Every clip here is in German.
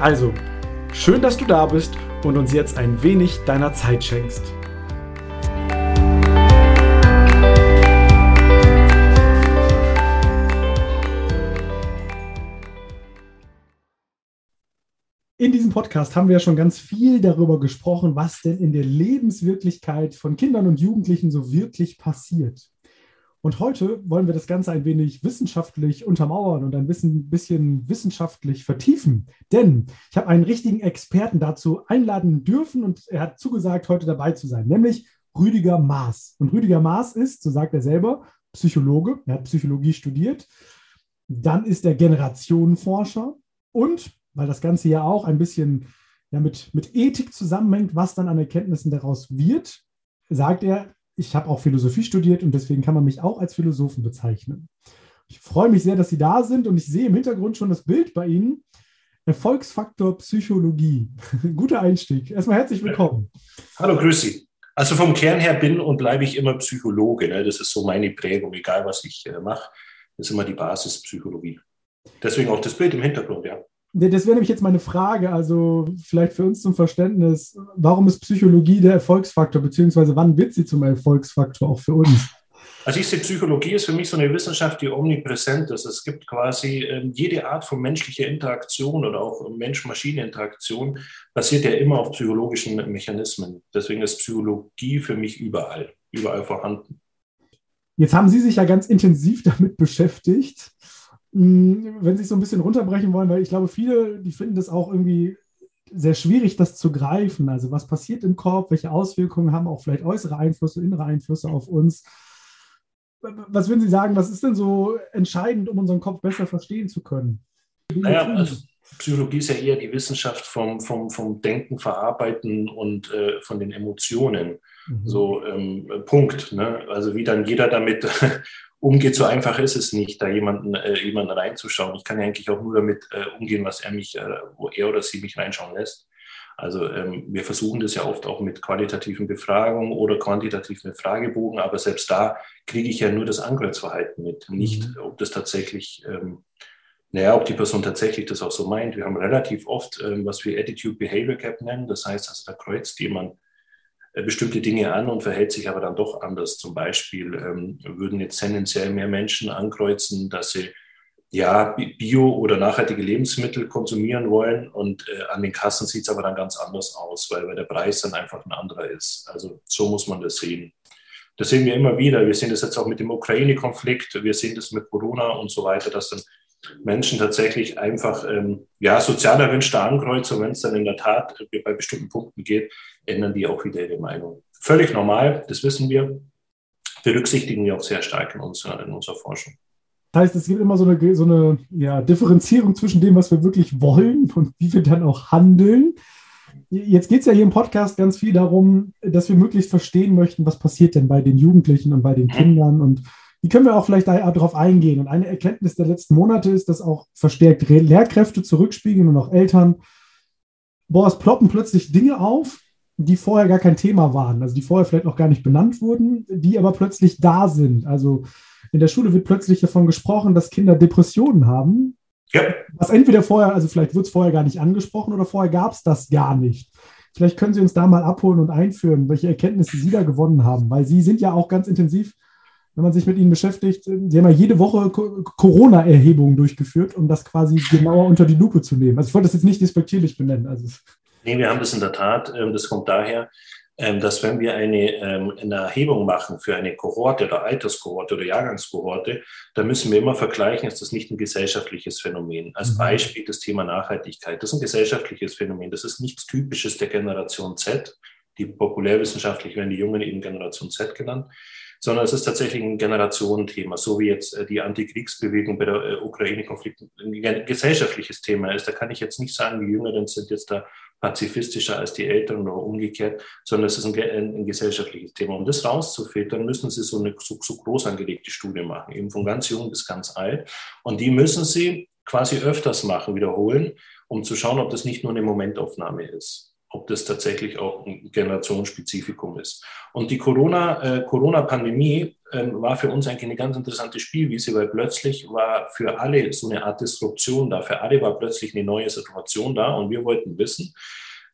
Also, schön, dass du da bist und uns jetzt ein wenig deiner Zeit schenkst. In diesem Podcast haben wir ja schon ganz viel darüber gesprochen, was denn in der Lebenswirklichkeit von Kindern und Jugendlichen so wirklich passiert. Und heute wollen wir das Ganze ein wenig wissenschaftlich untermauern und ein bisschen, bisschen wissenschaftlich vertiefen. Denn ich habe einen richtigen Experten dazu einladen dürfen und er hat zugesagt, heute dabei zu sein, nämlich Rüdiger Maas. Und Rüdiger Maas ist, so sagt er selber, Psychologe. Er hat Psychologie studiert. Dann ist er Generationenforscher und, weil das Ganze ja auch ein bisschen ja, mit, mit Ethik zusammenhängt, was dann an Erkenntnissen daraus wird, sagt er, ich habe auch Philosophie studiert und deswegen kann man mich auch als Philosophen bezeichnen. Ich freue mich sehr, dass Sie da sind und ich sehe im Hintergrund schon das Bild bei Ihnen. Erfolgsfaktor Psychologie. Guter Einstieg. Erstmal herzlich willkommen. Hallo, grüß Sie. Also vom Kern her bin und bleibe ich immer Psychologe. Ne? Das ist so meine Prägung, egal was ich äh, mache. Das ist immer die Basis Psychologie. Deswegen auch das Bild im Hintergrund, ja. Das wäre nämlich jetzt meine Frage, also vielleicht für uns zum Verständnis, warum ist Psychologie der Erfolgsfaktor, beziehungsweise wann wird sie zum Erfolgsfaktor auch für uns? Also ich sehe, Psychologie ist für mich so eine Wissenschaft, die omnipräsent ist. Es gibt quasi ähm, jede Art von menschlicher Interaktion oder auch Mensch-Maschine-Interaktion basiert ja immer auf psychologischen Mechanismen. Deswegen ist Psychologie für mich überall, überall vorhanden. Jetzt haben Sie sich ja ganz intensiv damit beschäftigt. Hm, wenn Sie es so ein bisschen runterbrechen wollen, weil ich glaube, viele, die finden das auch irgendwie sehr schwierig, das zu greifen. Also was passiert im Korb, welche Auswirkungen haben auch vielleicht äußere Einflüsse, innere Einflüsse auf uns. Was würden Sie sagen, was ist denn so entscheidend, um unseren Kopf besser verstehen zu können? Naja, also Psychologie ist ja eher die Wissenschaft vom, vom, vom Denken, Verarbeiten und äh, von den Emotionen. Mhm. So, ähm, Punkt. Ne? Also wie dann jeder damit umgeht, so einfach ist es nicht, da jemanden, äh, jemanden reinzuschauen. Ich kann ja eigentlich auch nur damit äh, umgehen, was er mich, äh, wo er oder sie mich reinschauen lässt. Also ähm, wir versuchen das ja oft auch mit qualitativen Befragungen oder quantitativen Fragebogen, aber selbst da kriege ich ja nur das Ankreuzverhalten mit, nicht mhm. ob das tatsächlich, ähm, naja, ob die Person tatsächlich das auch so meint. Wir haben relativ oft, ähm, was wir Attitude Behavior Gap nennen, das heißt, also da kreuzt jemand äh, bestimmte Dinge an und verhält sich aber dann doch anders. Zum Beispiel ähm, würden jetzt tendenziell mehr Menschen ankreuzen, dass sie ja bio- oder nachhaltige Lebensmittel konsumieren wollen und äh, an den Kassen sieht es aber dann ganz anders aus, weil, weil der Preis dann einfach ein anderer ist. Also so muss man das sehen. Das sehen wir immer wieder. Wir sehen das jetzt auch mit dem Ukraine-Konflikt, wir sehen das mit Corona und so weiter, dass dann Menschen tatsächlich einfach ähm, ja, sozial erwünschte Ankreuze, wenn es dann in der Tat bei bestimmten Punkten geht, ändern die auch wieder ihre Meinung. Völlig normal, das wissen wir. Berücksichtigen wir auch sehr stark in unserer, in unserer Forschung. Das heißt, es gibt immer so eine, so eine ja, Differenzierung zwischen dem, was wir wirklich wollen und wie wir dann auch handeln. Jetzt geht es ja hier im Podcast ganz viel darum, dass wir möglichst verstehen möchten, was passiert denn bei den Jugendlichen und bei den mhm. Kindern und wie können wir auch vielleicht darauf eingehen. Und eine Erkenntnis der letzten Monate ist, dass auch verstärkt Lehrkräfte zurückspiegeln und auch Eltern, boah, es ploppen plötzlich Dinge auf, die vorher gar kein Thema waren, also die vorher vielleicht noch gar nicht benannt wurden, die aber plötzlich da sind. Also in der Schule wird plötzlich davon gesprochen, dass Kinder Depressionen haben. Ja. Was entweder vorher, also vielleicht wird es vorher gar nicht angesprochen oder vorher gab es das gar nicht. Vielleicht können Sie uns da mal abholen und einführen, welche Erkenntnisse Sie da gewonnen haben, weil Sie sind ja auch ganz intensiv wenn man sich mit ihnen beschäftigt, sie haben ja jede Woche Corona-Erhebungen durchgeführt, um das quasi genauer unter die Lupe zu nehmen. Also ich wollte das jetzt nicht despektierlich benennen. Also nee, wir haben das in der Tat. Ähm, das kommt daher, ähm, dass wenn wir eine, ähm, eine Erhebung machen für eine Kohorte oder Alterskohorte oder Jahrgangskohorte, dann müssen wir immer vergleichen, ist das nicht ein gesellschaftliches Phänomen. Als mhm. Beispiel das Thema Nachhaltigkeit. Das ist ein gesellschaftliches Phänomen. Das ist nichts Typisches der Generation Z. Die populärwissenschaftlich werden die Jungen eben Generation Z genannt. Sondern es ist tatsächlich ein Generationenthema, so wie jetzt äh, die Antikriegsbewegung bei der äh, Ukraine-Konflikt ein gesellschaftliches Thema ist. Da kann ich jetzt nicht sagen, die Jüngeren sind jetzt da pazifistischer als die Älteren oder umgekehrt, sondern es ist ein, ein, ein gesellschaftliches Thema. Um das rauszufiltern, müssen Sie so eine so, so groß angelegte Studie machen, eben von ganz jung bis ganz alt. Und die müssen Sie quasi öfters machen, wiederholen, um zu schauen, ob das nicht nur eine Momentaufnahme ist ob das tatsächlich auch ein Generationsspezifikum ist. Und die Corona, äh, Corona-Pandemie äh, war für uns eigentlich eine ganz interessante Spielwiese, weil plötzlich war für alle so eine Art Disruption da. Für alle war plötzlich eine neue Situation da und wir wollten wissen,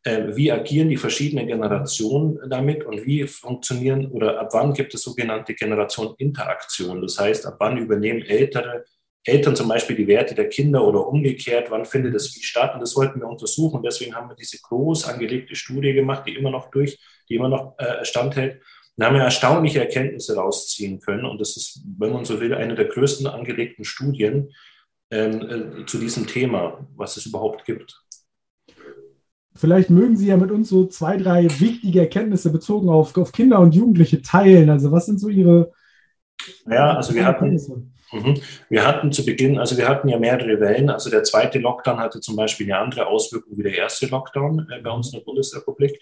äh, wie agieren die verschiedenen Generationen damit und wie funktionieren oder ab wann gibt es sogenannte Generation-Interaktion. Das heißt, ab wann übernehmen Ältere Eltern zum Beispiel die Werte der Kinder oder umgekehrt, wann findet das wie statt? Und das wollten wir untersuchen. Und deswegen haben wir diese groß angelegte Studie gemacht, die immer noch durch, die immer noch äh, standhält. Da haben wir erstaunliche Erkenntnisse rausziehen können. Und das ist, wenn man so will, eine der größten angelegten Studien ähm, äh, zu diesem Thema, was es überhaupt gibt. Vielleicht mögen Sie ja mit uns so zwei, drei wichtige Erkenntnisse bezogen auf, auf Kinder und Jugendliche teilen. Also was sind so Ihre ja, also wir hatten. Wir hatten zu Beginn, also wir hatten ja mehrere Wellen. Also der zweite Lockdown hatte zum Beispiel eine andere Auswirkung wie der erste Lockdown äh, bei uns in der Bundesrepublik.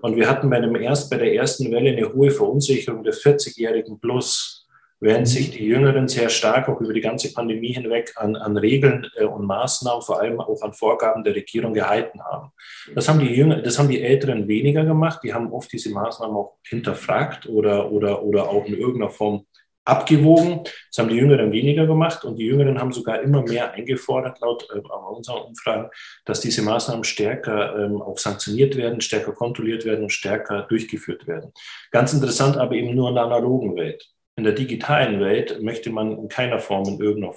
Und wir hatten bei, dem erst, bei der ersten Welle eine hohe Verunsicherung der 40-Jährigen plus, während sich die Jüngeren sehr stark auch über die ganze Pandemie hinweg an, an Regeln äh, und Maßnahmen, vor allem auch an Vorgaben der Regierung gehalten haben. Das haben die Jünger, das haben die Älteren weniger gemacht. Die haben oft diese Maßnahmen auch hinterfragt oder, oder, oder auch in irgendeiner Form abgewogen. Das haben die Jüngeren weniger gemacht und die Jüngeren haben sogar immer mehr eingefordert, laut äh, unseren Umfragen, dass diese Maßnahmen stärker ähm, auch sanktioniert werden, stärker kontrolliert werden und stärker durchgeführt werden. Ganz interessant aber eben nur in der analogen Welt. In der digitalen Welt möchte man in keiner Form, in irgendeiner,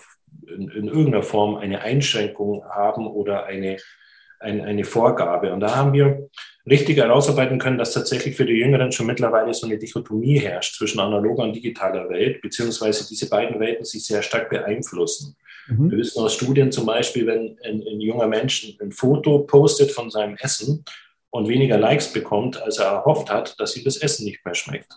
in, in irgendeiner Form eine Einschränkung haben oder eine ein, eine Vorgabe. Und da haben wir richtig herausarbeiten können, dass tatsächlich für die Jüngeren schon mittlerweile so eine Dichotomie herrscht zwischen analoger und digitaler Welt, beziehungsweise diese beiden Welten sich sehr stark beeinflussen. Mhm. Wir wissen aus Studien zum Beispiel, wenn ein, ein junger Mensch ein Foto postet von seinem Essen und weniger Likes bekommt, als er erhofft hat, dass ihm das Essen nicht mehr schmeckt.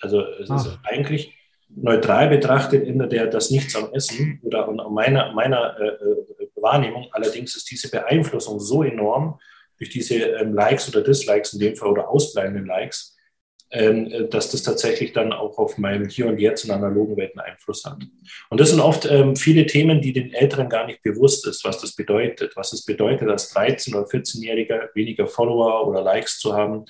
Also es Ach. ist eigentlich neutral betrachtet in der das Nichts am Essen oder an meiner, meiner äh, äh, Wahrnehmung. Allerdings ist diese Beeinflussung so enorm durch diese ähm, Likes oder Dislikes in dem Fall oder ausbleibenden Likes, ähm, äh, dass das tatsächlich dann auch auf meinem Hier und Jetzt in analogen Welten Einfluss hat. Und das sind oft ähm, viele Themen, die den Älteren gar nicht bewusst ist, was das bedeutet. Was es bedeutet, als 13- oder 14-Jähriger weniger Follower oder Likes zu haben,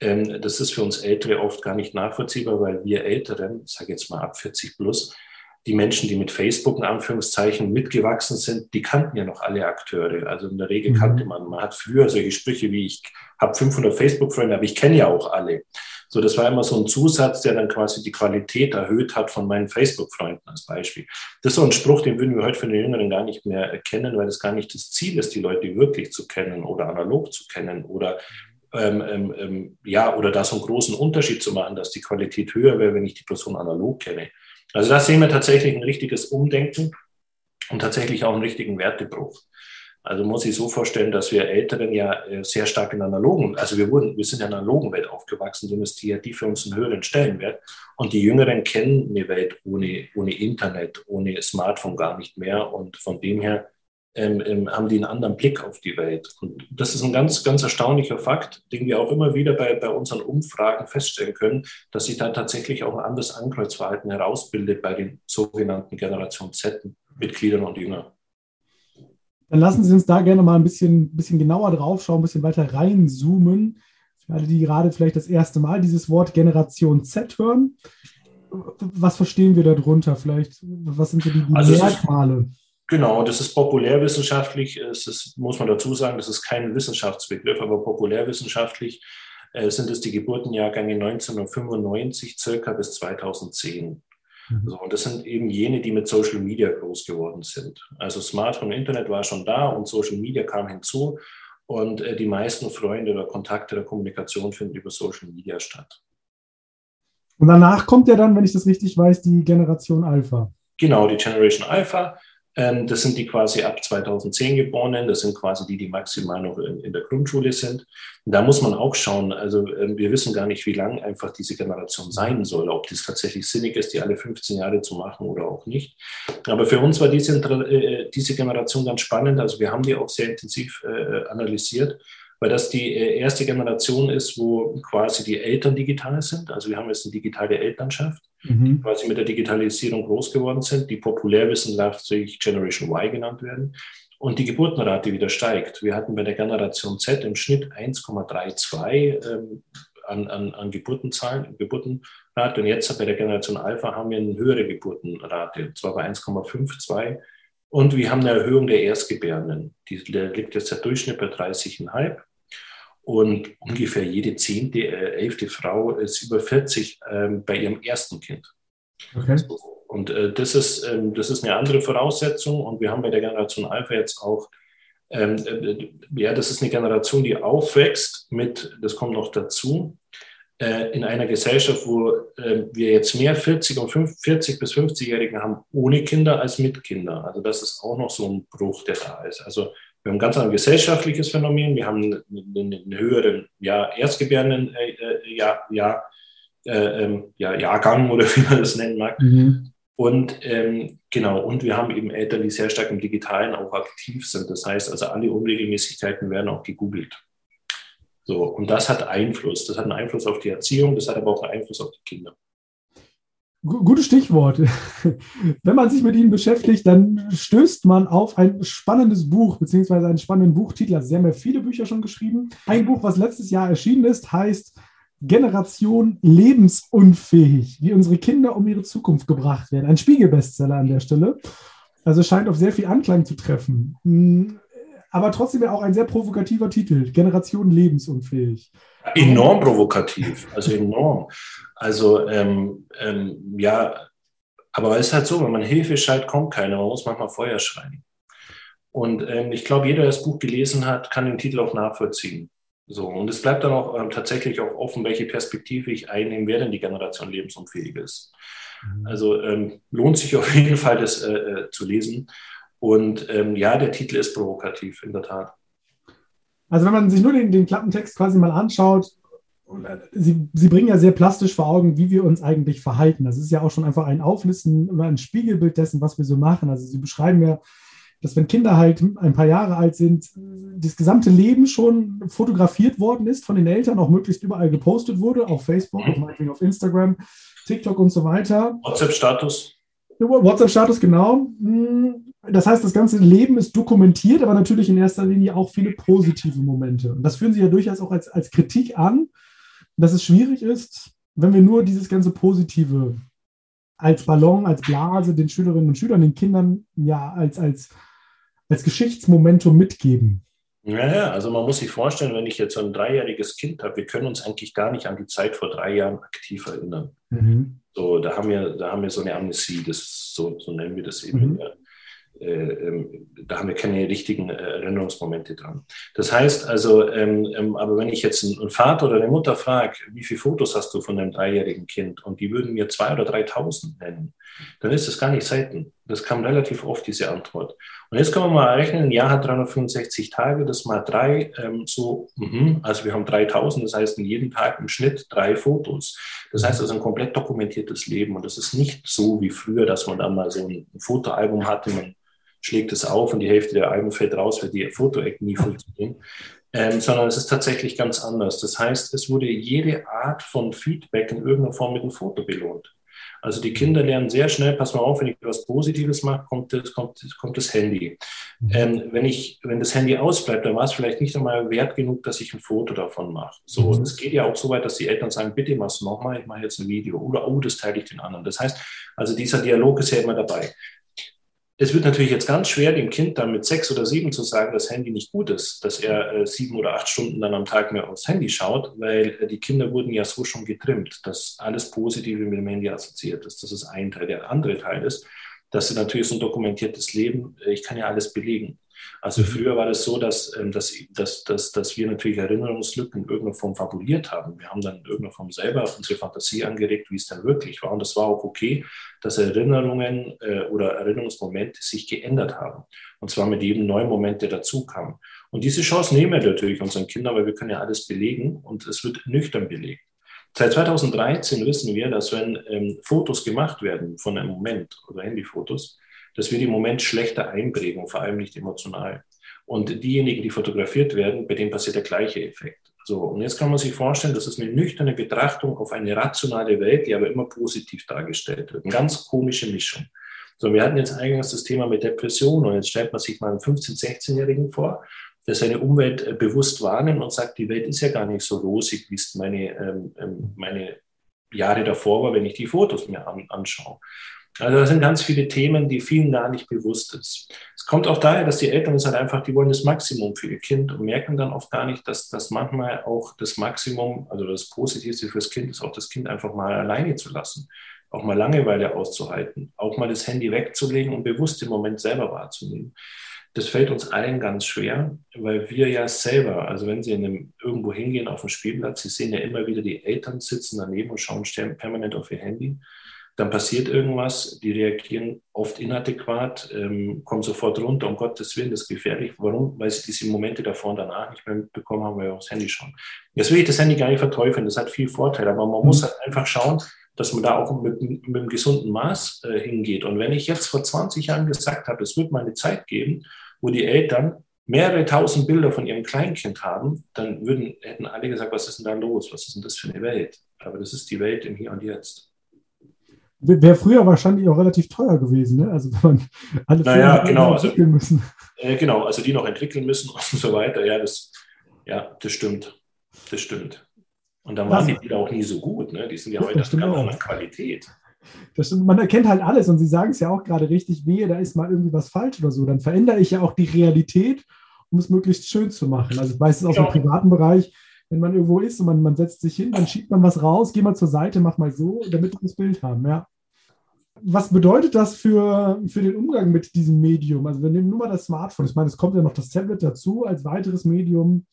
ähm, das ist für uns Ältere oft gar nicht nachvollziehbar, weil wir Älteren, ich sage jetzt mal ab 40 plus, die Menschen, die mit Facebook in Anführungszeichen mitgewachsen sind, die kannten ja noch alle Akteure. Also in der Regel mhm. kannte man, man hat früher solche Sprüche wie ich habe 500 Facebook-Freunde, aber ich kenne ja auch alle. So, das war immer so ein Zusatz, der dann quasi die Qualität erhöht hat von meinen Facebook-Freunden als Beispiel. Das ist so ein Spruch, den würden wir heute für die Jüngeren gar nicht mehr erkennen, weil es gar nicht das Ziel ist, die Leute wirklich zu kennen oder analog zu kennen oder ähm, ähm, ähm, ja, oder da so einen großen Unterschied zu machen, dass die Qualität höher wäre, wenn ich die Person analog kenne. Also da sehen wir tatsächlich ein richtiges Umdenken und tatsächlich auch einen richtigen Wertebruch. Also muss ich so vorstellen, dass wir Älteren ja äh, sehr stark in analogen, also wir wurden, wir sind in einer analogen Welt aufgewachsen, so ist die die für uns einen höheren Stellenwert. Und die Jüngeren kennen eine Welt ohne, ohne Internet, ohne Smartphone gar nicht mehr. Und von dem her ähm, ähm, haben die einen anderen Blick auf die Welt. Und das ist ein ganz, ganz erstaunlicher Fakt, den wir auch immer wieder bei, bei unseren Umfragen feststellen können, dass sich da tatsächlich auch ein anderes Ankreuzverhalten herausbildet bei den sogenannten Generation Z-Mitgliedern und Jüngern. Dann lassen Sie uns da gerne mal ein bisschen, bisschen genauer drauf schauen, ein bisschen weiter reinzoomen. Für alle, die gerade vielleicht das erste Mal dieses Wort Generation Z hören, was verstehen wir darunter? Vielleicht, was sind so die also Merkmale? Genau, das ist populärwissenschaftlich. Es ist, muss man dazu sagen, das ist kein Wissenschaftsbegriff, aber populärwissenschaftlich äh, sind es die Geburtenjahrgänge 1995 circa bis 2010. Mhm. So, und das sind eben jene, die mit Social Media groß geworden sind. Also Smartphone, Internet war schon da und Social Media kam hinzu. Und äh, die meisten Freunde oder Kontakte der Kommunikation finden über Social Media statt. Und danach kommt ja dann, wenn ich das richtig weiß, die Generation Alpha. Genau, die Generation Alpha. Ähm, das sind die quasi ab 2010 Geborenen. Das sind quasi die, die maximal noch in, in der Grundschule sind. Und da muss man auch schauen. Also ähm, wir wissen gar nicht, wie lang einfach diese Generation sein soll, ob das tatsächlich sinnig ist, die alle 15 Jahre zu machen oder auch nicht. Aber für uns war diese, äh, diese Generation ganz spannend. Also wir haben die auch sehr intensiv äh, analysiert weil das die äh, erste Generation ist, wo quasi die Eltern digital sind. Also wir haben jetzt eine digitale Elternschaft, mhm. die quasi mit der Digitalisierung groß geworden sind, die populärwissenschaftlich Generation Y genannt werden. Und die Geburtenrate wieder steigt. Wir hatten bei der Generation Z im Schnitt 1,32 ähm, an, an, an Geburtenzahlen, Geburtenrate. Und jetzt bei der Generation Alpha haben wir eine höhere Geburtenrate, und zwar bei 1,52. Und wir haben eine Erhöhung der Erstgebärenden. Die, der liegt jetzt der Durchschnitt bei 30,5. Und ungefähr jede zehnte, äh, elfte Frau ist über 40 ähm, bei ihrem ersten Kind. Okay. Und äh, das, ist, ähm, das ist eine andere Voraussetzung. Und wir haben bei der Generation Alpha jetzt auch, ähm, äh, ja, das ist eine Generation, die aufwächst mit, das kommt noch dazu, äh, in einer Gesellschaft, wo äh, wir jetzt mehr 40 und 50, 40 bis 50-Jährigen haben ohne Kinder als mit Kindern. Also das ist auch noch so ein Bruch, der da ist. Also wir haben ganz ein gesellschaftliches Phänomen. Wir haben einen, höheren ja, Erstgebärenden äh, äh, ja, ja, äh, ähm, ja, Jahrgang oder wie man das nennen mag. Mhm. Und ähm, genau, und wir haben eben Eltern, die sehr stark im Digitalen auch aktiv sind. Das heißt, also alle Unregelmäßigkeiten werden auch gegoogelt. So, und das hat Einfluss. Das hat einen Einfluss auf die Erziehung, das hat aber auch einen Einfluss auf die Kinder. Gutes Stichwort. Wenn man sich mit ihnen beschäftigt, dann stößt man auf ein spannendes Buch, beziehungsweise einen spannenden Buchtitel. Also Sie haben ja viele Bücher schon geschrieben. Ein Buch, was letztes Jahr erschienen ist, heißt Generation lebensunfähig, wie unsere Kinder um ihre Zukunft gebracht werden. Ein Spiegelbestseller an der Stelle. Also scheint auf sehr viel Anklang zu treffen. Aber trotzdem ja auch ein sehr provokativer Titel, Generation lebensunfähig. Enorm provokativ, also enorm. Also ähm, ähm, ja, aber es ist halt so, wenn man Hilfe schreit, kommt keiner. Man muss manchmal Feuer schreien. Und ähm, ich glaube, jeder, der das Buch gelesen hat, kann den Titel auch nachvollziehen. So, und es bleibt dann auch ähm, tatsächlich auch offen, welche Perspektive ich einnehmen werde, die Generation lebensunfähig ist. Mhm. Also ähm, lohnt sich auf jeden Fall, das äh, äh, zu lesen. Und ähm, ja, der Titel ist provokativ, in der Tat. Also wenn man sich nur den, den Klappentext quasi mal anschaut, Sie, Sie bringen ja sehr plastisch vor Augen, wie wir uns eigentlich verhalten. Das ist ja auch schon einfach ein Auflisten oder ein Spiegelbild dessen, was wir so machen. Also Sie beschreiben ja, dass wenn Kinder halt ein paar Jahre alt sind, das gesamte Leben schon fotografiert worden ist von den Eltern, auch möglichst überall gepostet wurde, auf Facebook, mhm. auf Instagram, TikTok und so weiter. WhatsApp-Status. WhatsApp-Status, genau. Das heißt, das ganze Leben ist dokumentiert, aber natürlich in erster Linie auch viele positive Momente. Und das führen Sie ja durchaus auch als, als Kritik an dass es schwierig ist, wenn wir nur dieses ganze Positive als Ballon, als Blase den Schülerinnen und Schülern, den Kindern ja als, als, als Geschichtsmomentum mitgeben. Ja, ja, also man muss sich vorstellen, wenn ich jetzt so ein dreijähriges Kind habe, wir können uns eigentlich gar nicht an die Zeit vor drei Jahren aktiv erinnern. Mhm. So, da haben wir, da haben wir so eine Amnesie, das so, so nennen wir das eben. Mhm. Äh, ähm, da haben wir keine richtigen äh, Erinnerungsmomente dran. Das heißt also, ähm, ähm, aber wenn ich jetzt einen Vater oder eine Mutter frage, wie viele Fotos hast du von einem dreijährigen Kind und die würden mir zwei oder 3.000 nennen, dann ist das gar nicht selten. Das kam relativ oft, diese Antwort. Und jetzt können wir mal rechnen, ein Jahr hat 365 Tage, das mal drei, ähm, so, mh, also wir haben 3000, das heißt in jedem Tag im Schnitt drei Fotos. Das heißt, das ist ein komplett dokumentiertes Leben und das ist nicht so wie früher, dass man dann mal so ein Fotoalbum hatte, man schlägt es auf und die Hälfte der Alben fällt raus, weil die Fotoeck nie funktionieren. Ähm, sondern es ist tatsächlich ganz anders. Das heißt, es wurde jede Art von Feedback in irgendeiner Form mit einem Foto belohnt. Also die Kinder lernen sehr schnell, pass mal auf, wenn ich etwas Positives mache, kommt das, kommt, kommt das Handy. Mhm. Ähm, wenn, ich, wenn das Handy ausbleibt, dann war es vielleicht nicht einmal wert genug, dass ich ein Foto davon mache. So, mhm. es geht ja auch so weit, dass die Eltern sagen, bitte mach's nochmal, ich mache jetzt ein Video. Oder, oh, das teile ich den anderen. Das heißt, also dieser Dialog ist ja immer dabei. Es wird natürlich jetzt ganz schwer, dem Kind dann mit sechs oder sieben zu sagen, dass Handy nicht gut ist, dass er äh, sieben oder acht Stunden dann am Tag mehr aufs Handy schaut, weil äh, die Kinder wurden ja so schon getrimmt, dass alles Positive mit dem Handy assoziiert ist. Das ist ein Teil. Der andere Teil ist, dass sie natürlich so ein dokumentiertes Leben, äh, ich kann ja alles belegen. Also mhm. früher war es das so, dass, ähm, dass, dass, dass, dass wir natürlich Erinnerungslücken in irgendeiner Form fabuliert haben. Wir haben dann in irgendeiner Form selber unsere Fantasie angeregt, wie es dann wirklich war. Und das war auch okay, dass Erinnerungen äh, oder Erinnerungsmomente sich geändert haben. Und zwar mit jedem neuen Moment, der dazu kam. Und diese Chance nehmen wir natürlich unseren Kindern, weil wir können ja alles belegen und es wird nüchtern belegt. Seit 2013 wissen wir, dass wenn ähm, Fotos gemacht werden von einem Moment oder Handyfotos, dass wir die Moment schlechter einprägen, vor allem nicht emotional. Und diejenigen, die fotografiert werden, bei denen passiert der gleiche Effekt. So, und jetzt kann man sich vorstellen, das ist eine nüchterne Betrachtung auf eine rationale Welt, die aber immer positiv dargestellt wird. Eine ganz komische Mischung. So, wir hatten jetzt eingangs das Thema mit Depression und jetzt stellt man sich mal einen 15-, 16-Jährigen vor, der seine Umwelt äh, bewusst wahrnimmt und sagt, die Welt ist ja gar nicht so rosig, wie es meine, ähm, ähm, meine Jahre davor war, wenn ich die Fotos mir an, anschaue. Also das sind ganz viele Themen, die vielen gar nicht bewusst ist. Es kommt auch daher, dass die Eltern es halt einfach, die wollen das Maximum für ihr Kind und merken dann oft gar nicht, dass das manchmal auch das Maximum, also das Positivste fürs Kind ist, auch das Kind einfach mal alleine zu lassen, auch mal Langeweile auszuhalten, auch mal das Handy wegzulegen und bewusst den Moment selber wahrzunehmen das fällt uns allen ganz schwer, weil wir ja selber, also wenn Sie in einem, irgendwo hingehen auf dem Spielplatz, Sie sehen ja immer wieder die Eltern sitzen daneben und schauen permanent auf ihr Handy. Dann passiert irgendwas, die reagieren oft inadäquat, ähm, kommen sofort runter, um Gottes Willen, das ist gefährlich. Warum? Weil sie diese Momente davor und danach nicht mehr mitbekommen haben, weil wir aufs Handy schauen. Jetzt will ich das Handy gar nicht verteufeln, das hat viel Vorteile, aber man muss mhm. halt einfach schauen, dass man da auch mit, mit einem gesunden Maß äh, hingeht. Und wenn ich jetzt vor 20 Jahren gesagt habe, es wird mal eine Zeit geben, wo die Eltern mehrere tausend Bilder von ihrem Kleinkind haben, dann würden, hätten alle gesagt, was ist denn da los? Was ist denn das für eine Welt? Aber das ist die Welt im Hier und Jetzt. Wäre früher wahrscheinlich auch relativ teuer gewesen, ne? Also wenn man alle naja, genau, also, entwickeln müssen. Äh, genau, also die noch entwickeln müssen und so weiter. Ja, das, ja, das stimmt. Das stimmt. Und dann waren die Bilder auch nie so gut, ne? Die sind ja, ja heute von ganz anderer Qualität. Das stimmt, man erkennt halt alles und Sie sagen es ja auch gerade richtig, wehe, da ist mal irgendwie was falsch oder so. Dann verändere ich ja auch die Realität, um es möglichst schön zu machen. Also ich weiß es aus ja. dem privaten Bereich, wenn man irgendwo ist und man, man setzt sich hin, dann schiebt man was raus, geh mal zur Seite, mach mal so, damit wir das Bild haben, ja. Was bedeutet das für, für den Umgang mit diesem Medium? Also wir nehmen nur mal das Smartphone. Ich meine, es kommt ja noch das Tablet dazu als weiteres Medium.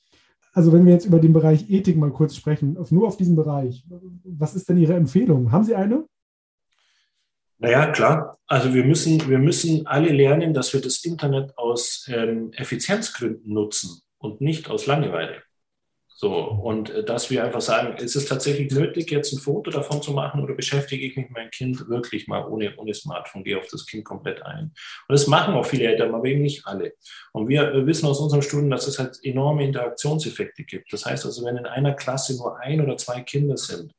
Also wenn wir jetzt über den Bereich Ethik mal kurz sprechen, nur auf diesen Bereich, was ist denn Ihre Empfehlung? Haben Sie eine? Naja, klar. Also wir müssen, wir müssen alle lernen, dass wir das Internet aus ähm, Effizienzgründen nutzen und nicht aus Langeweile. So, und äh, dass wir einfach sagen, ist es tatsächlich nötig, jetzt ein Foto davon zu machen oder beschäftige ich mich mit meinem Kind wirklich mal ohne, ohne Smartphone, gehe auf das Kind komplett ein. Und das machen auch viele Eltern, aber eben nicht alle. Und wir wissen aus unseren Studien, dass es halt enorme Interaktionseffekte gibt. Das heißt also, wenn in einer Klasse nur ein oder zwei Kinder sind,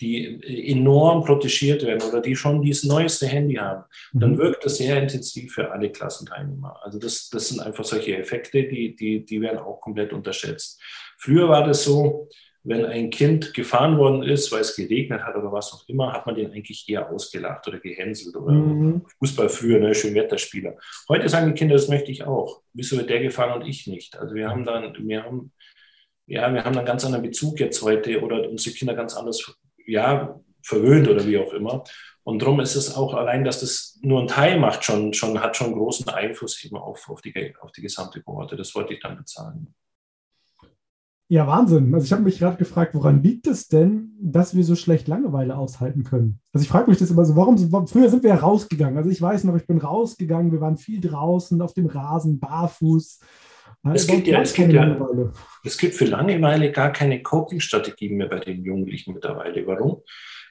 die enorm protegiert werden oder die schon dieses neueste Handy haben, dann mhm. wirkt das sehr intensiv für alle Klassenteilnehmer. Also das, das sind einfach solche Effekte, die, die, die werden auch komplett unterschätzt. Früher war das so, wenn ein Kind gefahren worden ist, weil es geregnet hat oder was auch immer, hat man den eigentlich eher ausgelacht oder gehänselt oder mhm. Fußball früher, ne, Schönwetterspieler. Heute sagen die Kinder, das möchte ich auch. Wieso wird der gefahren und ich nicht? Also wir haben dann, wir haben, ja, wir haben einen ganz anderen Bezug jetzt heute oder unsere Kinder ganz anders ja, verwöhnt oder wie auch immer. Und darum ist es auch allein, dass das nur ein Teil macht, schon, schon, hat schon großen Einfluss eben auf, auf, die, auf die gesamte Kohorte. Das wollte ich dann bezahlen. Ja, Wahnsinn. Also ich habe mich gerade gefragt, woran liegt es denn, dass wir so schlecht Langeweile aushalten können? Also ich frage mich das immer so, warum, früher sind wir ja rausgegangen. Also ich weiß noch, ich bin rausgegangen, wir waren viel draußen auf dem Rasen, barfuß. Es gibt, ja, es, gibt ja, es gibt für Langeweile gar keine Coping-Strategien mehr bei den Jugendlichen mittlerweile. Warum?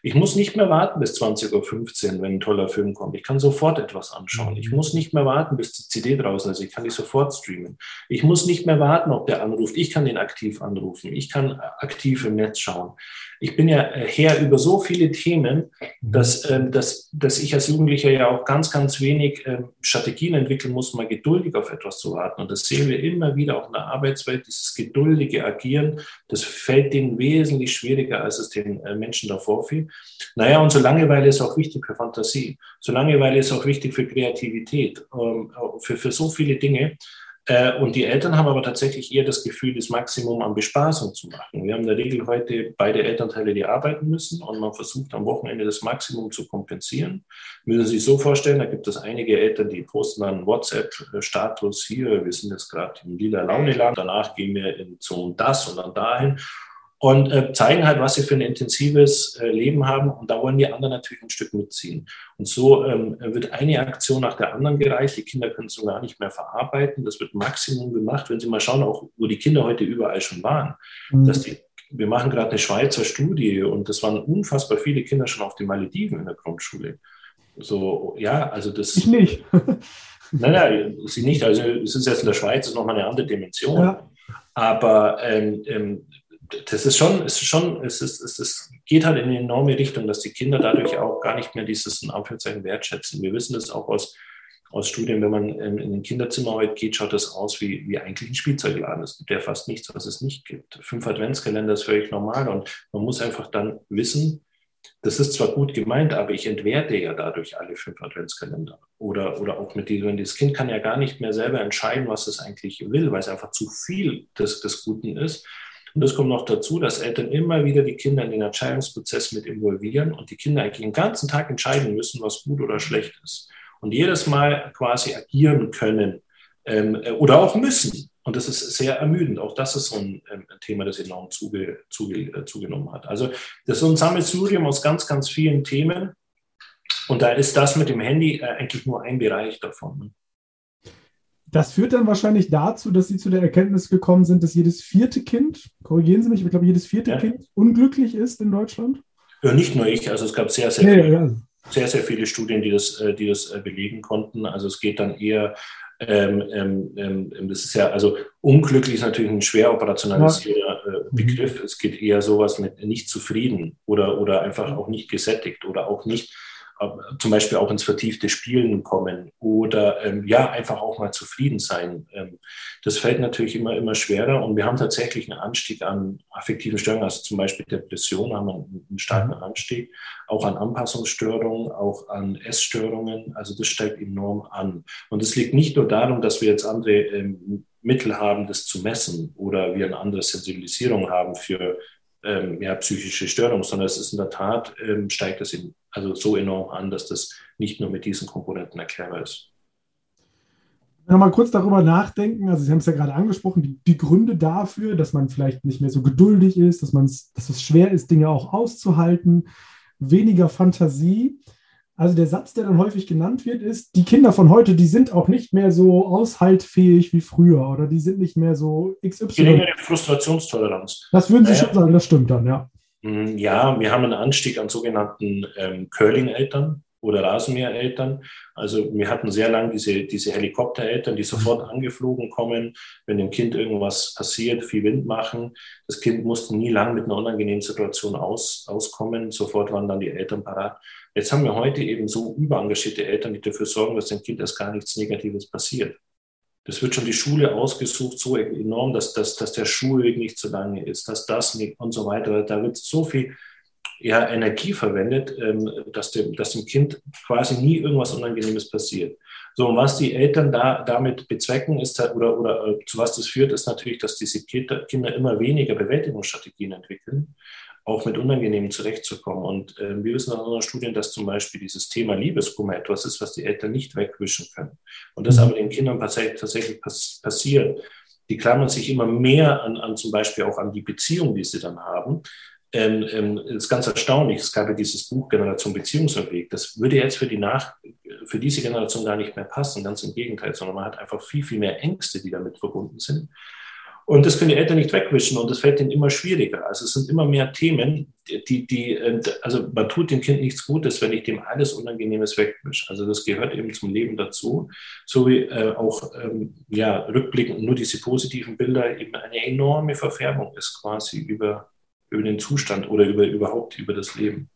Ich muss nicht mehr warten bis 20.15 Uhr, wenn ein toller Film kommt. Ich kann sofort etwas anschauen. Ich muss nicht mehr warten, bis die CD draußen ist. Ich kann die sofort streamen. Ich muss nicht mehr warten, ob der anruft. Ich kann den aktiv anrufen. Ich kann aktiv im Netz schauen. Ich bin ja äh, Herr über so viele Themen, dass, ähm, dass, dass ich als Jugendlicher ja auch ganz, ganz wenig ähm, Strategien entwickeln muss, mal geduldig auf etwas zu warten. Und das sehen wir immer wieder auch in der Arbeitswelt, dieses geduldige Agieren. Das fällt denen wesentlich schwieriger, als es den äh, Menschen davor fiel. Naja, und so Langeweile ist auch wichtig für Fantasie. So Langeweile ist auch wichtig für Kreativität, ähm, für, für so viele Dinge. Äh, und die Eltern haben aber tatsächlich eher das Gefühl, das Maximum an Bespaßung zu machen. Wir haben in der Regel heute beide Elternteile, die arbeiten müssen und man versucht am Wochenende das Maximum zu kompensieren. Müssen Sie sich so vorstellen, da gibt es einige Eltern, die posten dann WhatsApp-Status hier, wir sind jetzt gerade im lila Launeland, danach gehen wir in, zum das und dann dahin und äh, zeigen halt, was sie für ein intensives äh, Leben haben. Und da wollen die anderen natürlich ein Stück mitziehen. Und so ähm, wird eine Aktion nach der anderen gereicht. Die Kinder können es so gar nicht mehr verarbeiten. Das wird Maximum gemacht. Wenn Sie mal schauen, auch wo die Kinder heute überall schon waren, mhm. dass die wir machen gerade eine Schweizer Studie und das waren unfassbar viele Kinder schon auf den Malediven in der Grundschule. So, ja, also das. Ich nicht. nein, nein, sie nicht. Also, es ist jetzt in der Schweiz, ist nochmal eine andere Dimension. Ja. Aber ähm, ähm, das ist schon, ist schon, es ist, es ist, geht halt in eine enorme Richtung, dass die Kinder dadurch auch gar nicht mehr dieses in Anführungszeichen wertschätzen. Wir wissen das auch aus, aus Studien, wenn man in, in ein Kinderzimmer heute geht, schaut das aus wie, wie eigentlich ein Spielzeugladen. Es gibt ja fast nichts, was es nicht gibt. Fünf Adventskalender ist völlig normal und man muss einfach dann wissen, das ist zwar gut gemeint, aber ich entwerte ja dadurch alle fünf Adventskalender. Oder, oder auch mit diesem, das Kind kann ja gar nicht mehr selber entscheiden, was es eigentlich will, weil es einfach zu viel des, des Guten ist. Und es kommt noch dazu, dass Eltern immer wieder die Kinder in den Entscheidungsprozess mit involvieren und die Kinder eigentlich den ganzen Tag entscheiden müssen, was gut oder schlecht ist. Und jedes Mal quasi agieren können ähm, oder auch müssen. Und das ist sehr ermüdend. Auch das ist so ein, ähm, Thema, das enorm zuge, zuge, äh, zugenommen hat. Also das ist so ein Sammelsurium aus ganz, ganz vielen Themen. Und da ist das mit dem Handy äh, eigentlich nur ein Bereich davon. Das führt dann wahrscheinlich dazu, dass Sie zu der Erkenntnis gekommen sind, dass jedes vierte Kind, korrigieren Sie mich, ich glaube, jedes vierte ja. Kind unglücklich ist in Deutschland? Ja, nicht nur ich, also es gab sehr, sehr, nee, viele, ja. sehr, sehr viele Studien, die das, äh, die das äh, belegen konnten. Also es geht dann eher, ähm, ähm, ähm, das ist ja, also unglücklich ist natürlich ein schwer operationalisierter. Äh, Begriff. Mhm. Es geht eher sowas mit nicht zufrieden oder, oder einfach auch nicht gesättigt oder auch nicht zum Beispiel auch ins vertiefte Spielen kommen oder ähm, ja, einfach auch mal zufrieden sein. Ähm, das fällt natürlich immer, immer schwerer und wir haben tatsächlich einen Anstieg an affektiven Störungen, also zum Beispiel Depression haben wir einen starken mhm. Anstieg, auch an Anpassungsstörungen, auch an Essstörungen, also das steigt enorm an. Und es liegt nicht nur darum, dass wir jetzt andere ähm, Mittel haben, das zu messen oder wir eine andere Sensibilisierung haben für ähm, ja, psychische Störungen, sondern es ist in der Tat, ähm, steigt es in, also so enorm an, dass das nicht nur mit diesen Komponenten erklärbar ist. Wenn wir mal kurz darüber nachdenken, also Sie haben es ja gerade angesprochen, die, die, Gründe dafür, dass man vielleicht nicht mehr so geduldig ist, dass, dass es schwer ist, Dinge auch auszuhalten, weniger Fantasie. Also der Satz, der dann häufig genannt wird, ist, die Kinder von heute, die sind auch nicht mehr so aushaltfähig wie früher oder die sind nicht mehr so XY. Geringere Frustrationstoleranz. Das würden Sie ja, schon sagen, das stimmt dann, ja. Mm, ja, wir haben einen Anstieg an sogenannten ähm, Curling-Eltern oder Rasenmäher-Eltern. Also wir hatten sehr lange diese, diese Helikoptereltern, die sofort mhm. angeflogen kommen, wenn dem Kind irgendwas passiert, viel Wind machen. Das Kind musste nie lang mit einer unangenehmen Situation aus, auskommen. Sofort waren dann die Eltern parat. Jetzt haben wir heute eben so überengagierte Eltern, die dafür sorgen, dass dem Kind erst gar nichts Negatives passiert. Das wird schon die Schule ausgesucht, so enorm, dass, dass, dass der Schulweg nicht zu lange ist, dass das nicht und so weiter. Da wird so viel ja, Energie verwendet, ähm, dass, dem, dass dem Kind quasi nie irgendwas Unangenehmes passiert. So, und was die Eltern da, damit bezwecken, ist oder, oder äh, zu was das führt, ist natürlich, dass diese Kinder immer weniger Bewältigungsstrategien entwickeln auch mit Unangenehmen zurechtzukommen. Und äh, wir wissen aus unseren Studien, dass zum Beispiel dieses Thema Liebeskummer etwas ist, was die Eltern nicht wegwischen können. Und das mhm. aber den Kindern tatsächlich, pass passiert. Die klammern sich immer mehr an, an zum Beispiel auch an die Beziehung, die sie dann haben. Ähm, ähm, ist ganz erstaunlich. Es gab ja dieses Buch Generation Beziehungsweg. Das würde jetzt für die Nach für diese Generation gar nicht mehr passen, ganz im Gegenteil, sondern man hat einfach viel, viel mehr Ängste, die damit verbunden sind. Und das können die Eltern nicht wegwischen und das fällt ihnen immer schwieriger. Also es sind immer mehr Themen, die, die, ähm, also man tut dem Kind nichts Gutes, wenn ich dem alles Unangenehmes wegwische. Also das gehört eben zum Leben dazu, so wie äh, auch ähm, ja, rückblickend nur diese positiven Bilder eben eine enorme Verfärbung ist quasi über, über den Zustand oder über, überhaupt über das Leben.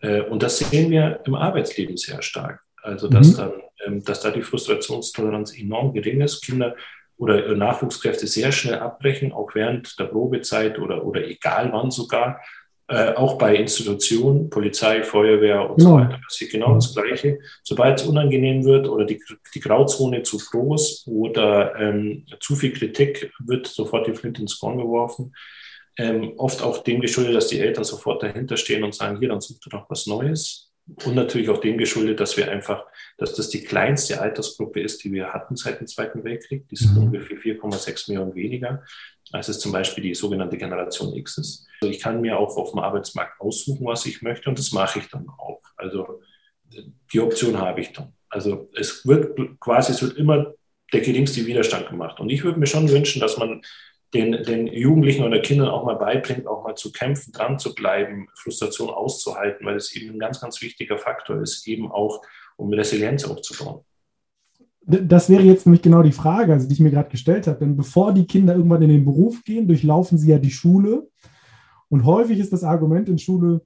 Äh, und das sehen wir im Arbeitsleben sehr stark. Also dass, mhm. dann, ähm, dass da die Frustrationstoleranz enorm gering ist. Kinder oder Nachwuchskräfte sehr schnell abbrechen, auch während der Probezeit oder, oder egal wann sogar, Äh, auch bei Institutionen, Polizei, Feuerwehr und so weiter passiert genau das Gleiche. Sobald es unangenehm wird oder die, die Grauzone zu groß oder ähm, zu viel Kritik, wird sofort die Flinte ins Korn geworfen. Ähm, oft auch dem geschuldet, dass die Eltern sofort dahinter stehen und sagen, hier, dann sucht ihr doch was Neues. Und natürlich auch dem geschuldet, dass wir einfach, dass das die kleinste Altersgruppe ist, die wir hatten seit dem Zweiten Weltkrieg. Die sind mhm. ungefähr 4,6 Millionen weniger, als es zum Beispiel die sogenannte Generation X ist. Also ich kann mir auch auf dem Arbeitsmarkt aussuchen, was ich möchte und das mache ich dann auch. Also die Option habe ich dann. Also es wird quasi, es wird immer der geringste Widerstand gemacht. Und ich würde mir schon wünschen, dass man den, den Jugendlichen oder Kindern auch mal beibringt, auch mal zu kämpfen, dran zu bleiben, Frustration auszuhalten, weil es eben ein ganz, ganz wichtiger Faktor ist, eben auch um Resilienz aufzubauen. Das wäre jetzt nämlich genau die Frage, also die ich mir gerade gestellt habe. Denn bevor die Kinder irgendwann in den Beruf gehen, durchlaufen sie ja die Schule. Und häufig ist das Argument in Schule,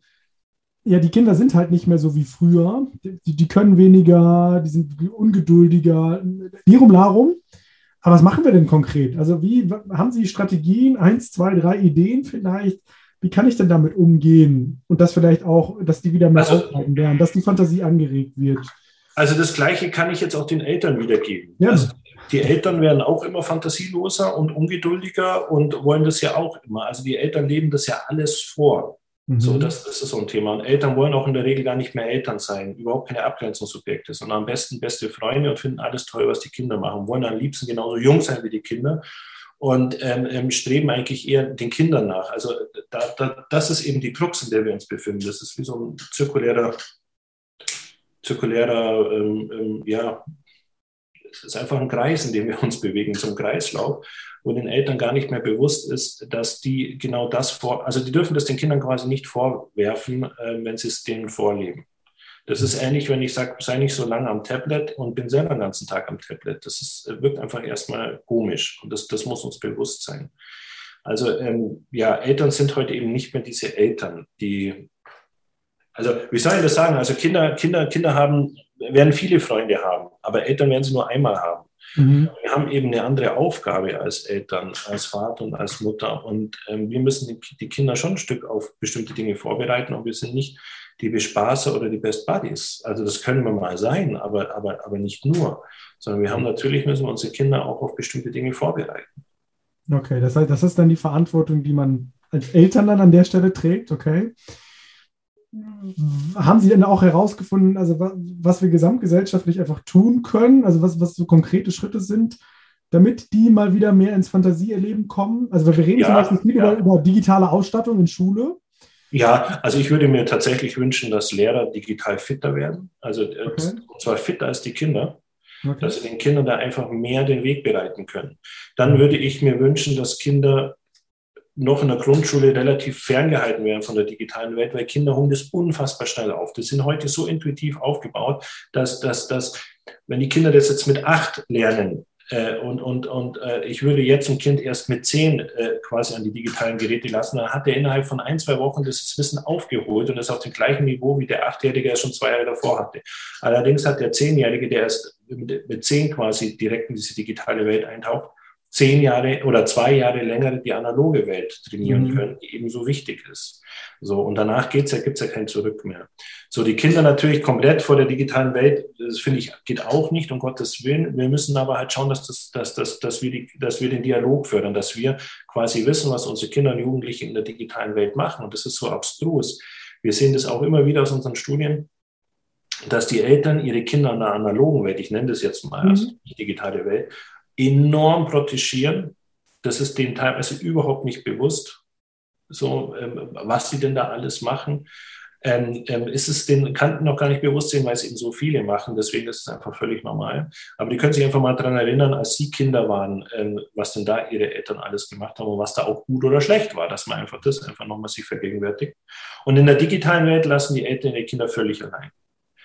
ja, die Kinder sind halt nicht mehr so wie früher. Die, die können weniger, die sind ungeduldiger, lirum larum. Aber was machen wir denn konkret? Also wie haben Sie Strategien, eins, zwei, drei Ideen vielleicht? Wie kann ich denn damit umgehen? Und das vielleicht auch, dass die wieder mehr also, aufhalten werden, dass die Fantasie angeregt wird. Also das Gleiche kann ich jetzt auch den Eltern wiedergeben. Ja. Also die Eltern werden auch immer fantasieloser und ungeduldiger und wollen das ja auch immer. Also die Eltern leben das ja alles vor. Mhm. So, das, das, ist so ein Thema. Und Eltern wollen auch in der Regel gar nicht mehr Eltern sein, überhaupt keine Abgrenzungsobjekte, sondern am besten beste Freunde und finden alles toll, was die Kinder machen, wollen am liebsten genauso jung sein wie die Kinder und ähm, ähm, streben eigentlich eher den Kindern nach. Also da, da, das ist eben die Krux, in der wir uns befinden. Das ist wie so ein zirkulärer, zirkulärer ähm, ähm ja, es ist einfach ein Kreis, in dem wir uns bewegen, zum Kreislauf wo den Eltern gar nicht mehr bewusst ist, dass die genau das vor, also die dürfen das den Kindern quasi nicht vorwerfen, äh, wenn sie es denen vorleben. Das ist ähnlich, wenn ich sage, sei nicht so lange am Tablet und bin selber den ganzen Tag am Tablet. Das ist, äh, wirkt einfach erstmal komisch und das, das muss uns bewusst sein. Also ähm, ja, Eltern sind heute eben nicht mehr diese Eltern, die, also wie soll ich das sagen? Also Kinder, Kinder, Kinder haben, werden viele Freunde haben, aber Eltern werden sie nur einmal haben. Mhm. Wir haben eben eine andere Aufgabe als Eltern, als Vater und als Mutter. Und ähm, wir müssen die, die, Kinder schon ein Stück auf bestimmte Dinge vorbereiten. Und wir sind nicht die Bespaßer oder die Best Buddies. Also das können wir mal sein, aber, aber, aber nicht nur. Sondern wir haben natürlich, müssen wir unsere Kinder auch auf bestimmte Dinge vorbereiten. Okay, das heißt, das ist dann die Verantwortung, die man als Eltern dann an der Stelle trägt, okay. Haben Sie denn auch herausgefunden, also was wir gesamtgesellschaftlich einfach tun können, also was, was so konkrete Schritte sind, damit die mal wieder mehr ins Fantasieerleben kommen? Also wir reden ja, zum Beispiel viel ja. über, über digitale Ausstattung in Schule. Ja, also ich würde mir tatsächlich wünschen, dass Lehrer digital fitter werden. Also äh, okay. und zwar fitter als die Kinder. Okay. Dass sie den Kindern da einfach mehr den Weg bereiten können. Dann würde ich mir wünschen, dass Kinder noch in der Grundschule relativ ferngehalten werden von der digitalen Welt, weil Kinder holen das unfassbar schnell auf. Das sind heute so intuitiv aufgebaut, dass, dass, dass wenn die Kinder das jetzt mit acht lernen, äh, und, und, und äh, ich würde jetzt ein Kind erst mit zehn äh, quasi an die digitalen Geräte lassen, dann hat er innerhalb von ein, zwei Wochen das Wissen aufgeholt und ist auf dem gleichen Niveau, wie der Achtjährige er schon zwei Jahre davor hatte. Allerdings hat der Zehnjährige, der erst mit, mit zehn quasi direkt in diese digitale Welt eintaucht, zehn Jahre oder zwei Jahre länger die analoge Welt trainieren mhm. können, die ebenso wichtig ist. So, und danach geht's ja, gibt's ja kein Zurück mehr. So, die Kinder natürlich komplett vor der digitalen Welt, das finde ich, geht auch nicht, um Gottes Willen. Wir müssen aber halt schauen, dass, das, dass, dass, dass, wir die, dass wir den Dialog fördern, dass wir quasi wissen, was unsere Kinder und Jugendliche in der digitalen Welt machen. Und das ist so abstrus. Wir sehen das auch immer wieder aus unseren Studien, dass die Eltern ihre Kinder in der analogen Welt, ich nenne das jetzt mal mhm. als digitale Welt, enorm protegieren. Das ist denen teilweise überhaupt nicht bewusst, so, ähm, was sie denn da alles machen. Ähm, ähm, ist es den Kanten noch gar nicht bewusst sein, weil es eben so viele machen. Deswegen ist es einfach völlig normal. Aber die können sich einfach mal daran erinnern, als sie Kinder waren, ähm, was denn da ihre Eltern alles gemacht haben und was da auch gut oder schlecht war, dass man einfach das einfach nochmal sich vergegenwärtigt. Und in der digitalen Welt lassen die Eltern ihre Kinder völlig allein.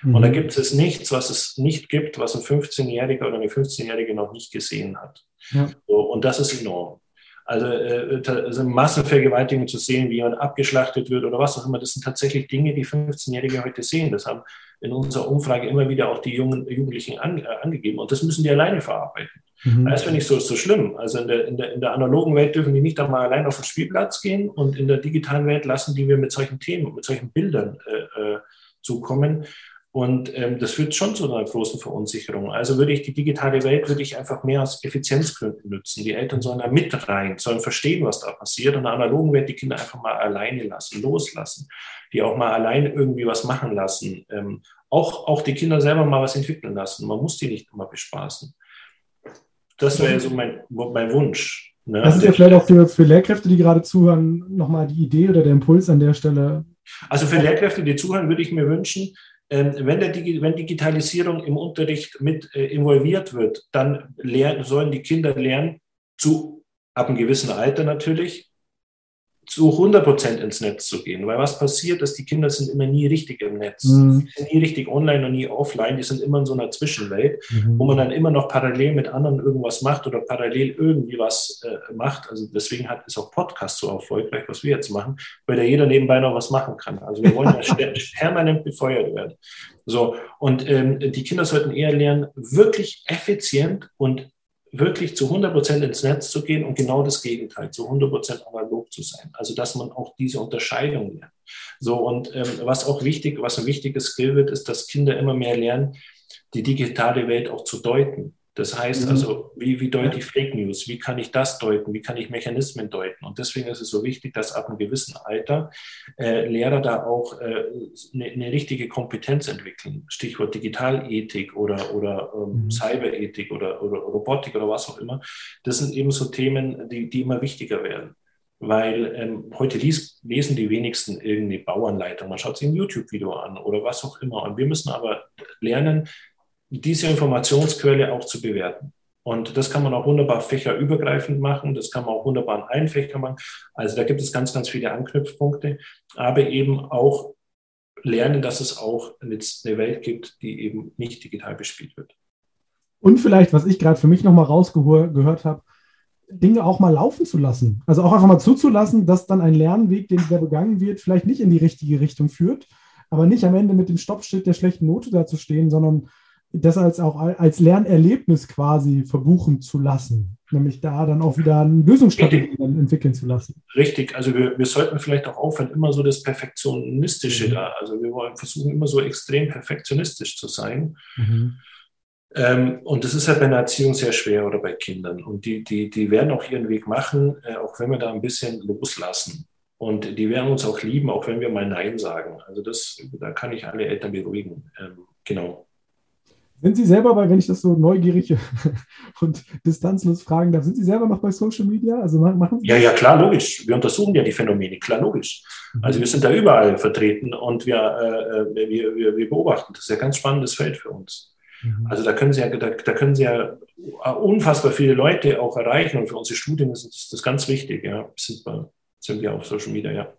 Mhm. Und da mhm. gibt es nichts, was es nicht gibt, was ein 15-Jähriger oder eine 15-Jährige noch nicht gesehen hat. Ja. So, und das ist enorm. Also, äh, also Massenvergewaltigung zu sehen, wie jemand abgeschlachtet wird oder was auch immer, das sind tatsächlich Dinge, die 15-Jährige heute sehen. Das haben in unserer Umfrage immer wieder auch die jungen Jugendlichen an, äh, angegeben. Und das müssen die alleine verarbeiten. Mhm. Das finde ich so, so schlimm. Also in der, in, der, in der analogen Welt dürfen die nicht einmal allein auf den Spielplatz gehen und in der digitalen Welt lassen die wir mit solchen Themen, mit solchen Bildern äh, äh zukommen. Und ähm, das führt schon zu einer großen Verunsicherung. Also würde ich die digitale Welt würde ich einfach mehr aus Effizienzgründen nutzen. Die Eltern sollen da mit rein, sollen verstehen, was da passiert. Und analogen Welt die Kinder einfach mal alleine lassen, loslassen, die auch mal alleine irgendwie was machen lassen. Ähm, auch, auch die Kinder selber mal was entwickeln lassen. Man muss die nicht immer bespaßen. Das wäre so mein, mein Wunsch. Ne? Das ist ja vielleicht auch für, für Lehrkräfte, die gerade zuhören, nochmal die Idee oder der Impuls an der Stelle. Also für Lehrkräfte, die zuhören, würde ich mir wünschen, wenn, der, wenn Digitalisierung im Unterricht mit äh, involviert wird, dann sollen die Kinder lernen, zu, ab einem gewissen Alter natürlich, zu 100 Prozent ins Netz zu gehen. Weil was passiert ist, die Kinder sind immer nie richtig im Netz. Mhm. Die sind nie richtig online und nie offline. Die sind immer in so einer Zwischenwelt, mhm. wo man dann immer noch parallel mit anderen irgendwas macht oder parallel irgendwie was äh, macht. Also deswegen hat ist auch Podcast so erfolgreich, was wir jetzt machen, weil da jeder nebenbei noch was machen kann. Also wir wollen ja permanent befeuert werden. So, und ähm, die Kinder sollten eher lernen, wirklich effizient und wirklich zu 100 Prozent ins Netz zu gehen und genau das Gegenteil, zu 100 Prozent analog zu sein. Also, dass man auch diese Unterscheidung lernt. So, und ähm, was auch wichtig, was ein wichtiges Skill wird, ist, dass Kinder immer mehr lernen, die digitale Welt auch zu deuten. Das heißt mhm. also, wie, wie deute ich Fake News? Wie kann ich das deuten? Wie kann ich Mechanismen deuten? Und deswegen ist es so wichtig, dass ab einem gewissen Alter äh, Lehrer da auch äh, eine, eine, richtige Kompetenz entwickeln. Stichwort Digitalethik oder, oder ähm, mhm. Cyberethik oder, oder Robotik oder was auch immer. Das sind eben so Themen, die, die immer wichtiger werden weil ähm, heute lies, lesen die wenigsten irgendeine Bauanleitung. Man schaut sich ein YouTube-Video an oder was auch immer. Und wir müssen aber lernen, diese Informationsquelle auch zu bewerten. Und das kann man auch wunderbar fächerübergreifend machen, das kann man auch wunderbar in allen Fächern machen. Also da gibt es ganz, ganz viele Anknüpfpunkte, aber eben auch lernen, dass es auch eine Welt gibt, die eben nicht digital bespielt wird. Und vielleicht, was ich gerade für mich nochmal rausgehört habe, Dinge auch mal laufen zu lassen. Also auch einfach mal zuzulassen, dass dann ein Lernweg, den der begangen wird, vielleicht nicht in die richtige Richtung führt, aber nicht am Ende mit dem Stoppschild der schlechten Note dazustehen, sondern das als auch als Lernerlebnis quasi verbuchen zu lassen. Nämlich da dann auch wieder eine Lösungsstrategie entwickeln zu lassen. Richtig, also wir, wir sollten vielleicht auch aufhören, immer so das Perfektionistische mhm. da. Also wir wollen versuchen, immer so extrem perfektionistisch zu sein. Mhm. Ähm, und das ist halt bei einer Erziehung sehr schwer oder bei Kindern. Und die, die, die werden auch ihren Weg machen, äh, auch wenn wir da ein bisschen loslassen. Und die werden uns auch lieben, auch wenn wir mal Nein sagen. Also das, da kann ich alle Eltern beruhigen. Ähm, genau. Sind Sie selber bei, wenn ich das so neugierig und distanzlos fragen darf, sind Sie selber noch bei Social Media? Also machen Sie ja, ja, klar, logisch. Wir untersuchen ja die Phänomene, klar, logisch. Mhm. Also wir sind da überall vertreten und wir, äh, äh, wir, wir, wir, beobachten. Das ist ja ein ganz spannendes Feld für uns. Mhm. Also da können Sie ja, da, da, können Sie ja unfassbar viele Leute auch erreichen und für unsere Studien ist das, das ganz wichtig. Ja, sind wir, sind wir auf Social Media, ja.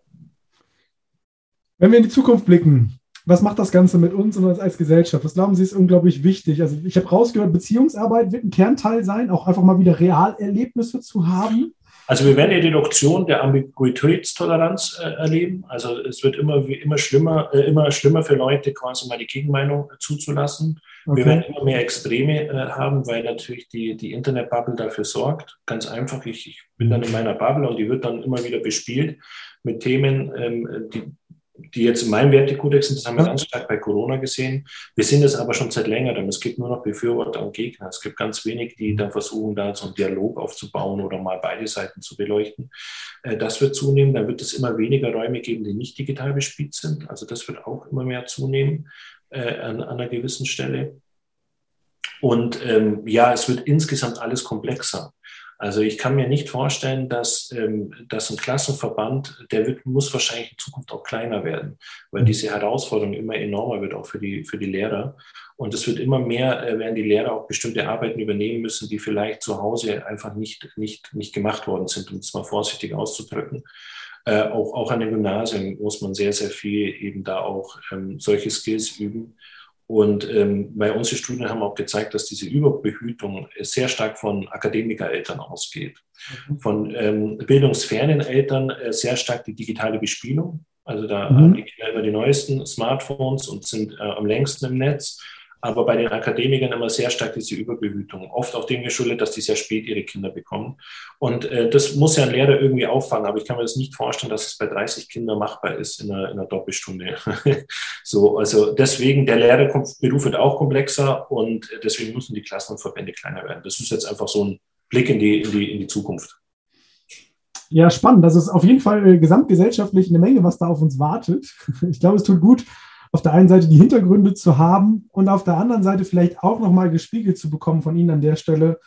Wenn wir in die Zukunft blicken, was macht das Ganze mit uns und uns als Gesellschaft? Was glauben Sie ist unglaublich wichtig? Also ich habe rausgehört, Beziehungsarbeit wird ein Kernteil sein, auch einfach mal wieder Realerlebnisse zu haben. Also wir werden die Reduktion der Ambiguitätstoleranz äh, erleben. Also es wird immer, immer, schlimmer, äh, immer schlimmer für Leute, quasi mal die Gegenmeinung äh, zuzulassen. Okay. Wir werden immer mehr Extreme äh, haben, weil natürlich die, die Internetbubble dafür sorgt. Ganz einfach, ich, ich, bin dann in meiner Bubble und die wird dann immer wieder bespielt mit Themen, ähm, die, die jetzt in meinem Wertekodex sind, das haben wir ganz stark bei Corona gesehen. Wir sind es aber schon seit längerem. Es gibt nur noch Befürworter und Gegner. Es gibt ganz wenig, die dann versuchen, da so einen Dialog aufzubauen oder mal beide Seiten zu beleuchten. Äh, das wird zunehmen. Dann wird es immer weniger Räume geben, die nicht digital bespielt sind. Also das wird auch immer mehr zunehmen äh, an, an einer gewissen Stelle. Und ähm, ja, es wird insgesamt alles komplexer. Also ich kann mir nicht vorstellen, dass, ähm, dass ein Klassenverband, der wird, muss wahrscheinlich in Zukunft auch kleiner werden, weil mhm. diese Herausforderung immer enormer wird, auch für die, für die Lehrer. Und es wird immer mehr, äh, werden die Lehrer auch bestimmte Arbeiten übernehmen müssen, die vielleicht zu Hause einfach nicht, nicht, nicht gemacht worden sind, um es mal vorsichtig auszudrücken. Äh, auch, auch an den Gymnasien muss man sehr, sehr viel eben da auch ähm, solche Skills üben Und ähm, bei uns die Studien haben auch gezeigt, dass diese Überbehütung sehr stark von Akademikereltern ausgeht. Mhm. Von ähm, bildungsfernen Eltern äh, sehr stark die digitale Bespielung. Also da mhm. haben die Kinder immer die neuesten Smartphones und sind äh, am längsten im Netz aber bei den Akademikern immer sehr stark diese Überbehütung. Oft auch dem geschuldet, dass die sehr spät ihre Kinder bekommen. Und äh, das muss ja ein Lehrer irgendwie auffangen. Aber ich kann mir das nicht vorstellen, dass es bei 30 Kindern machbar ist in einer, in einer Doppelstunde. so, also deswegen, der Lehrerberuf wird auch komplexer und deswegen müssen die Klassen und Verbände kleiner werden. Das ist jetzt einfach so ein Blick in die, in die, in die Zukunft. Ja, spannend. Das ist auf jeden Fall äh, gesamtgesellschaftlich eine Menge, was da auf uns wartet. Ich glaube, es tut gut, auf der einen Seite die Hintergründe zu haben und auf der anderen Seite vielleicht auch nochmal gespiegelt zu bekommen von Ihnen an der Stelle,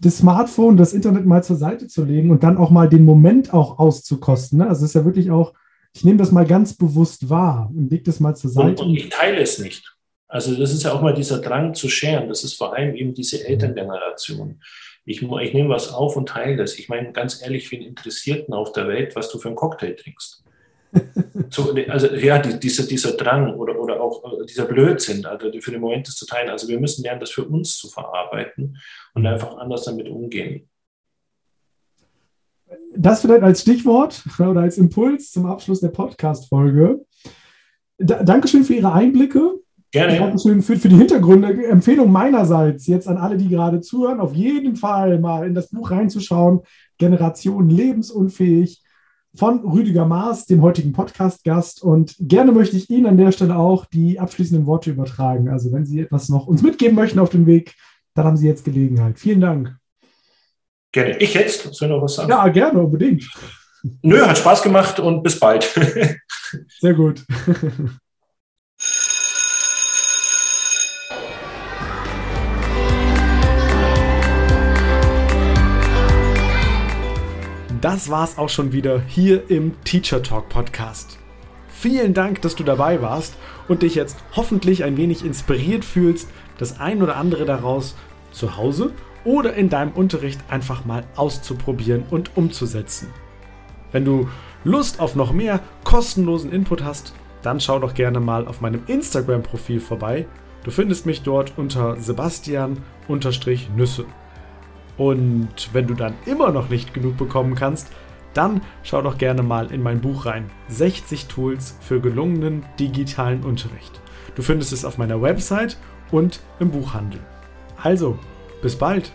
das Smartphone, das Internet mal zur Seite zu legen und dann auch mal den Moment auch auszukosten. Ne? Also es ist ja wirklich auch, ich nehme das mal ganz bewusst wahr und lege das mal zur Seite. Und, und ich teile es nicht. Also das ist ja auch mal dieser Drang zu scheren. Das ist vor allem eben diese Elterngeneration. Ich, ich nehme was auf und teile das. Ich meine, ganz ehrlich, wen interessiert denn auf der Welt, was du für einen Cocktail trinkst? So, also ja, die, dieser, dieser Drang oder, oder auch äh, dieser Blödsinn, also für den Moment das zu teilen. Also wir müssen lernen, das für uns zu verarbeiten und einfach anders damit umgehen. Das vielleicht als Stichwort oder als Impuls zum Abschluss der Podcast-Folge. Da, Dankeschön für Ihre Einblicke. Gerne. Dankeschön für, für die Hintergründe. Empfehlung meinerseits jetzt an alle, die gerade zuhören, auf jeden Fall mal in das Buch reinzuschauen. Generation lebensunfähig von Rüdiger Maas, dem heutigen Podcast-Gast. Und gerne möchte ich Ihnen an der Stelle auch die abschließenden Worte übertragen. Also wenn Sie etwas noch uns mitgeben möchten auf dem Weg, dann haben Sie jetzt Gelegenheit. Vielen Dank. Gerne. Ich jetzt? Soll ich noch was sagen? Ja, gerne, unbedingt. Nö, hat Spaß gemacht und bis bald. Sehr gut. das war's auch schon wieder hier im Teacher Talk Podcast. Vielen Dank, dass du dabei warst und dich jetzt hoffentlich ein wenig inspiriert fühlst, das ein oder andere daraus zu Hause oder in deinem Unterricht einfach mal auszuprobieren und umzusetzen. Wenn du Lust auf noch mehr kostenlosen Input hast, dann schau doch gerne mal auf meinem Instagram-Profil vorbei. Du findest mich dort unter Sebastian-Nüsse. Und wenn du dann immer noch nicht genug bekommen kannst, dann schau doch gerne mal in mein Buch rein. 60 Tools für gelungenen digitalen Unterricht. Du findest es auf meiner Website und im Buchhandel. Also, bis bald!